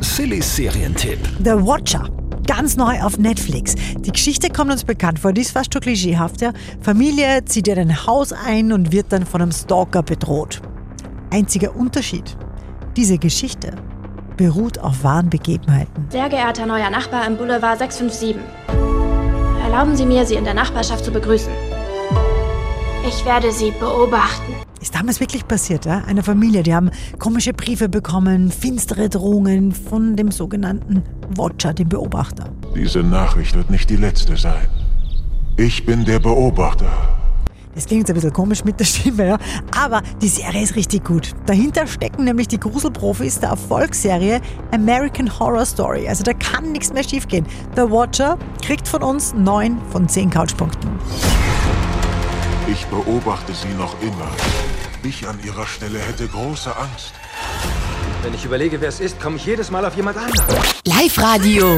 Silly Serientipp. The Watcher. Ganz neu auf Netflix. Die Geschichte kommt uns bekannt vor, die ist fast schon klischeehaft. Ja? Familie zieht in ein Haus ein und wird dann von einem Stalker bedroht. Einziger Unterschied. Diese Geschichte beruht auf wahren Begebenheiten. Sehr geehrter neuer Nachbar im Boulevard 657. Erlauben Sie mir, Sie in der Nachbarschaft zu begrüßen. Ich werde Sie beobachten. Ist damals wirklich passiert, ja? Eine Familie, die haben komische Briefe bekommen, finstere Drohungen von dem sogenannten Watcher, dem Beobachter. Diese Nachricht wird nicht die letzte sein. Ich bin der Beobachter. Das klingt jetzt ein bisschen komisch mit der Stimme, ja. Aber die Serie ist richtig gut. Dahinter stecken nämlich die Gruselprofis der Erfolgsserie American Horror Story. Also da kann nichts mehr schiefgehen. The Watcher kriegt von uns 9 von 10 Couchpunkten. Ich beobachte sie noch immer. Ich an ihrer Stelle hätte große Angst. Wenn ich überlege, wer es ist, komme ich jedes Mal auf jemand anderen. Live-Radio.